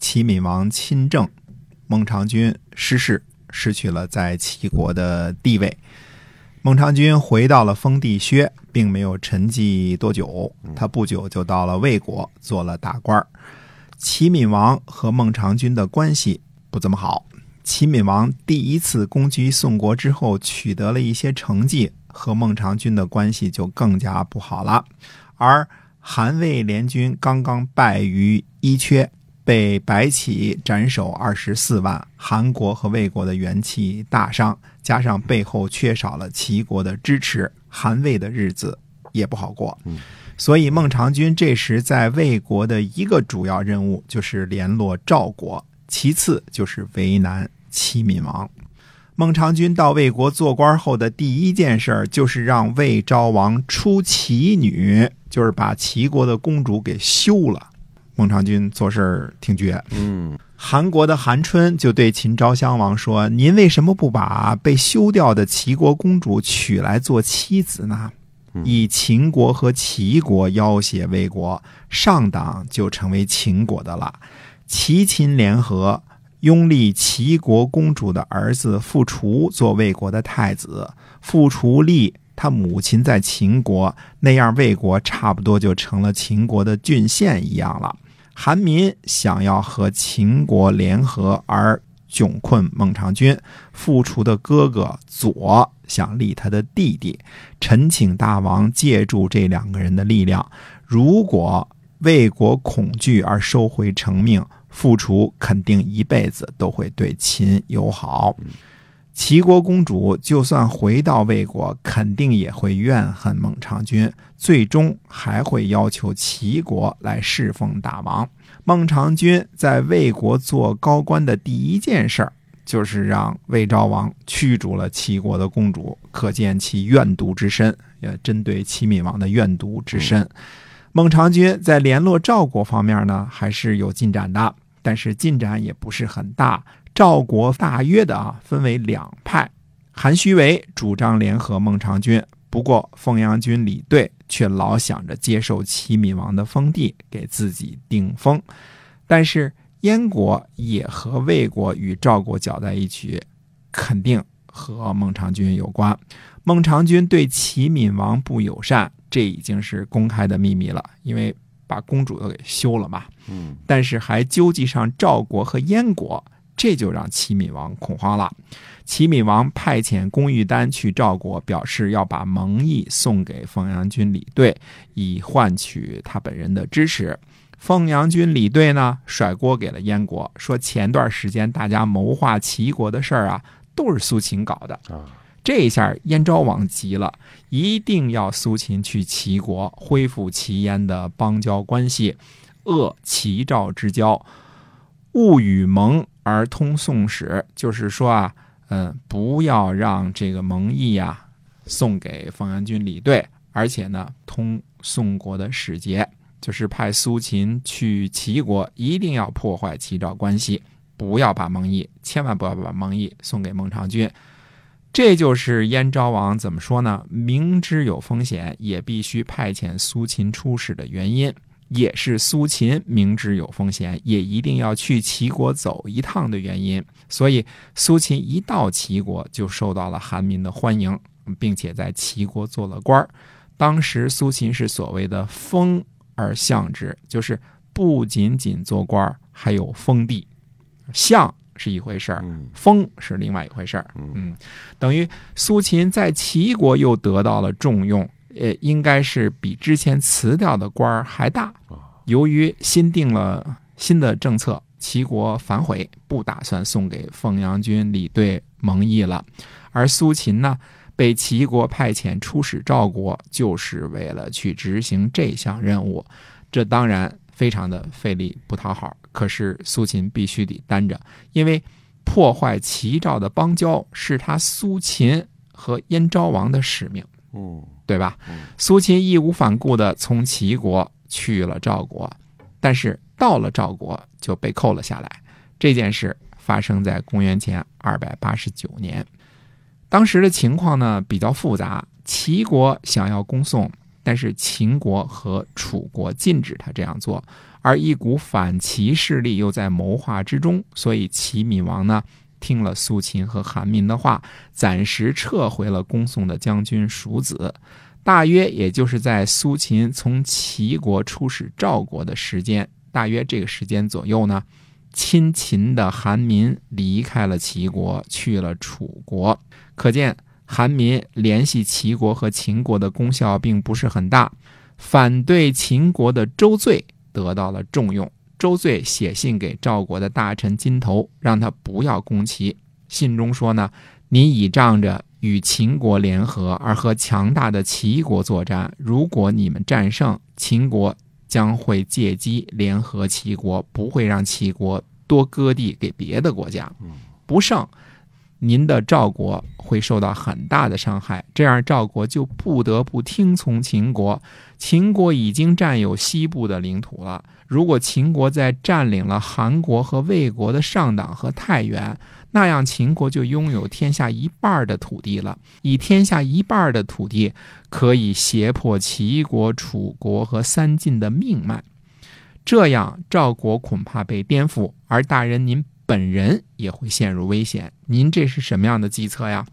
齐闵王亲政，孟尝君失势，失去了在齐国的地位。孟尝君回到了封地薛，并没有沉寂多久，他不久就到了魏国做了大官儿。齐闵王和孟尝君的关系不怎么好。齐闵王第一次攻击宋国之后，取得了一些成绩，和孟尝君的关系就更加不好了。而韩魏联军刚刚败于伊阙，被白起斩首二十四万，韩国和魏国的元气大伤，加上背后缺少了齐国的支持，韩魏的日子也不好过。所以孟尝君这时在魏国的一个主要任务就是联络赵国，其次就是为难齐闵王。孟尝君到魏国做官后的第一件事儿，就是让魏昭王出齐女，就是把齐国的公主给休了。孟尝君做事儿挺绝，嗯，韩国的韩春就对秦昭襄王说：“您为什么不把被休掉的齐国公主娶来做妻子呢？以秦国和齐国要挟魏国，上党就成为秦国的了。齐秦联合，拥立齐国公主的儿子傅除做魏国的太子。傅除立他母亲在秦国，那样魏国差不多就成了秦国的郡县一样了。”韩民想要和秦国联合而窘困孟尝君，傅除的哥哥左想立他的弟弟，陈请大王借助这两个人的力量，如果魏国恐惧而收回成命，傅除肯定一辈子都会对秦友好。齐国公主就算回到魏国，肯定也会怨恨孟尝君，最终还会要求齐国来侍奉大王。孟尝君在魏国做高官的第一件事儿，就是让魏昭王驱逐了齐国的公主，可见其怨毒之深。也针对齐闵王的怨毒之深，孟尝君在联络赵国方面呢，还是有进展的，但是进展也不是很大。赵国大约的啊，分为两派，韩须为主张联合孟尝君，不过凤阳君李队却老想着接受齐闵王的封地，给自己定封。但是燕国也和魏国与赵国搅在一起，肯定和孟尝君有关。孟尝君对齐闵王不友善，这已经是公开的秘密了，因为把公主都给休了嘛。嗯，但是还纠集上赵国和燕国。这就让齐闵王恐慌了。齐闵王派遣龚玉丹去赵国，表示要把蒙毅送给凤阳军李队，以换取他本人的支持。凤阳军李队呢，甩锅给了燕国，说前段时间大家谋划齐国的事儿啊，都是苏秦搞的。啊，这一下燕昭王急了，一定要苏秦去齐国，恢复齐燕的邦交关系，遏齐赵之交，勿与盟。而通宋使，就是说啊，嗯，不要让这个蒙毅呀送给凤阳君李队，而且呢，通宋国的使节，就是派苏秦去齐国，一定要破坏齐赵关系，不要把蒙毅，千万不要把蒙毅送给孟尝君。这就是燕昭王怎么说呢？明知有风险，也必须派遣苏秦出使的原因。也是苏秦明知有风险，也一定要去齐国走一趟的原因。所以，苏秦一到齐国就受到了韩民的欢迎，并且在齐国做了官儿。当时，苏秦是所谓的封而相之，就是不仅仅做官儿，还有封地。相是一回事儿，封是另外一回事儿。嗯，等于苏秦在齐国又得到了重用。呃，应该是比之前辞掉的官儿还大。由于新定了新的政策，齐国反悔，不打算送给凤阳君李队蒙毅了。而苏秦呢，被齐国派遣出使赵国，就是为了去执行这项任务。这当然非常的费力不讨好。可是苏秦必须得担着，因为破坏齐赵的邦交是他苏秦和燕昭王的使命，嗯对吧？嗯苏秦义无反顾地从齐国去了赵国，但是到了赵国就被扣了下来。这件事发生在公元前二百八十九年，当时的情况呢比较复杂，齐国想要攻宋，但是秦国和楚国禁止他这样做，而一股反齐势力又在谋划之中，所以齐闵王呢听了苏秦和韩民的话，暂时撤回了攻宋的将军蜀子。大约也就是在苏秦从齐国出使赵国的时间，大约这个时间左右呢，亲秦的韩民离开了齐国，去了楚国。可见韩民联系齐国和秦国的功效并不是很大。反对秦国的周罪得到了重用。周罪写信给赵国的大臣金头，让他不要攻齐。信中说呢，你倚仗着与秦国联合而和强大的齐国作战，如果你们战胜，秦国将会借机联合齐国，不会让齐国多割地给别的国家。不胜，您的赵国会受到很大的伤害，这样赵国就不得不听从秦国。秦国已经占有西部的领土了，如果秦国再占领了韩国和魏国的上党和太原，那样秦国就拥有天下一半的土地了。以天下一半的土地，可以胁迫齐国、楚国和三晋的命脉。这样，赵国恐怕被颠覆，而大人您本人也会陷入危险。您这是什么样的计策呀？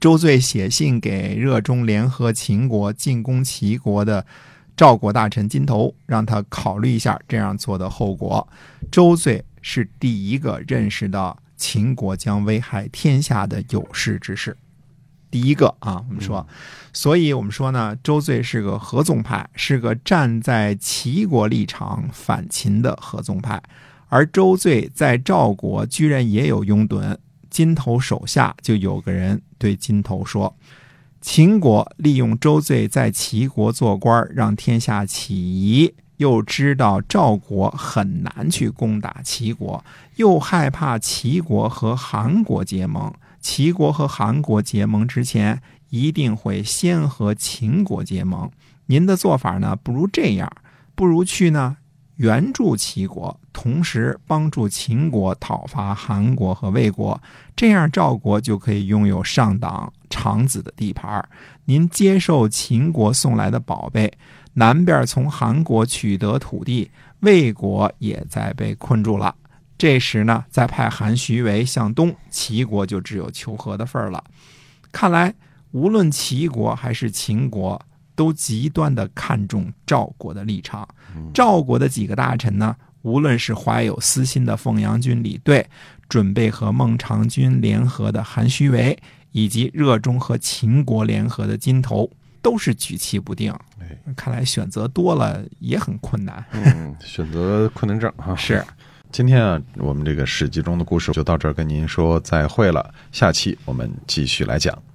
周罪写信给热衷联合秦国进攻齐国的赵国大臣金头，让他考虑一下这样做的后果。周罪是第一个认识到秦国将危害天下的有识之士。第一个啊，我们说，所以我们说呢，周罪是个合纵派，是个站在齐国立场反秦的合纵派。而周罪在赵国居然也有拥趸，金头手下就有个人对金头说：“秦国利用周罪在齐国做官，让天下起疑，又知道赵国很难去攻打齐国，又害怕齐国和韩国结盟。齐国和韩国结盟之前，一定会先和秦国结盟。您的做法呢，不如这样，不如去呢。”援助齐国，同时帮助秦国讨伐韩国和魏国，这样赵国就可以拥有上党长子的地盘。您接受秦国送来的宝贝，南边从韩国取得土地，魏国也在被困住了。这时呢，再派韩徐为向东，齐国就只有求和的份儿了。看来，无论齐国还是秦国。都极端的看重赵国的立场，赵国的几个大臣呢，无论是怀有私心的凤阳君李兑，准备和孟尝君联合的韩虚为，以及热衷和秦国联合的金头，都是举棋不定。看来选择多了也很困难。嗯，选择困难症哈。是，今天啊，我们这个史记中的故事就到这儿，跟您说再会了。下期我们继续来讲。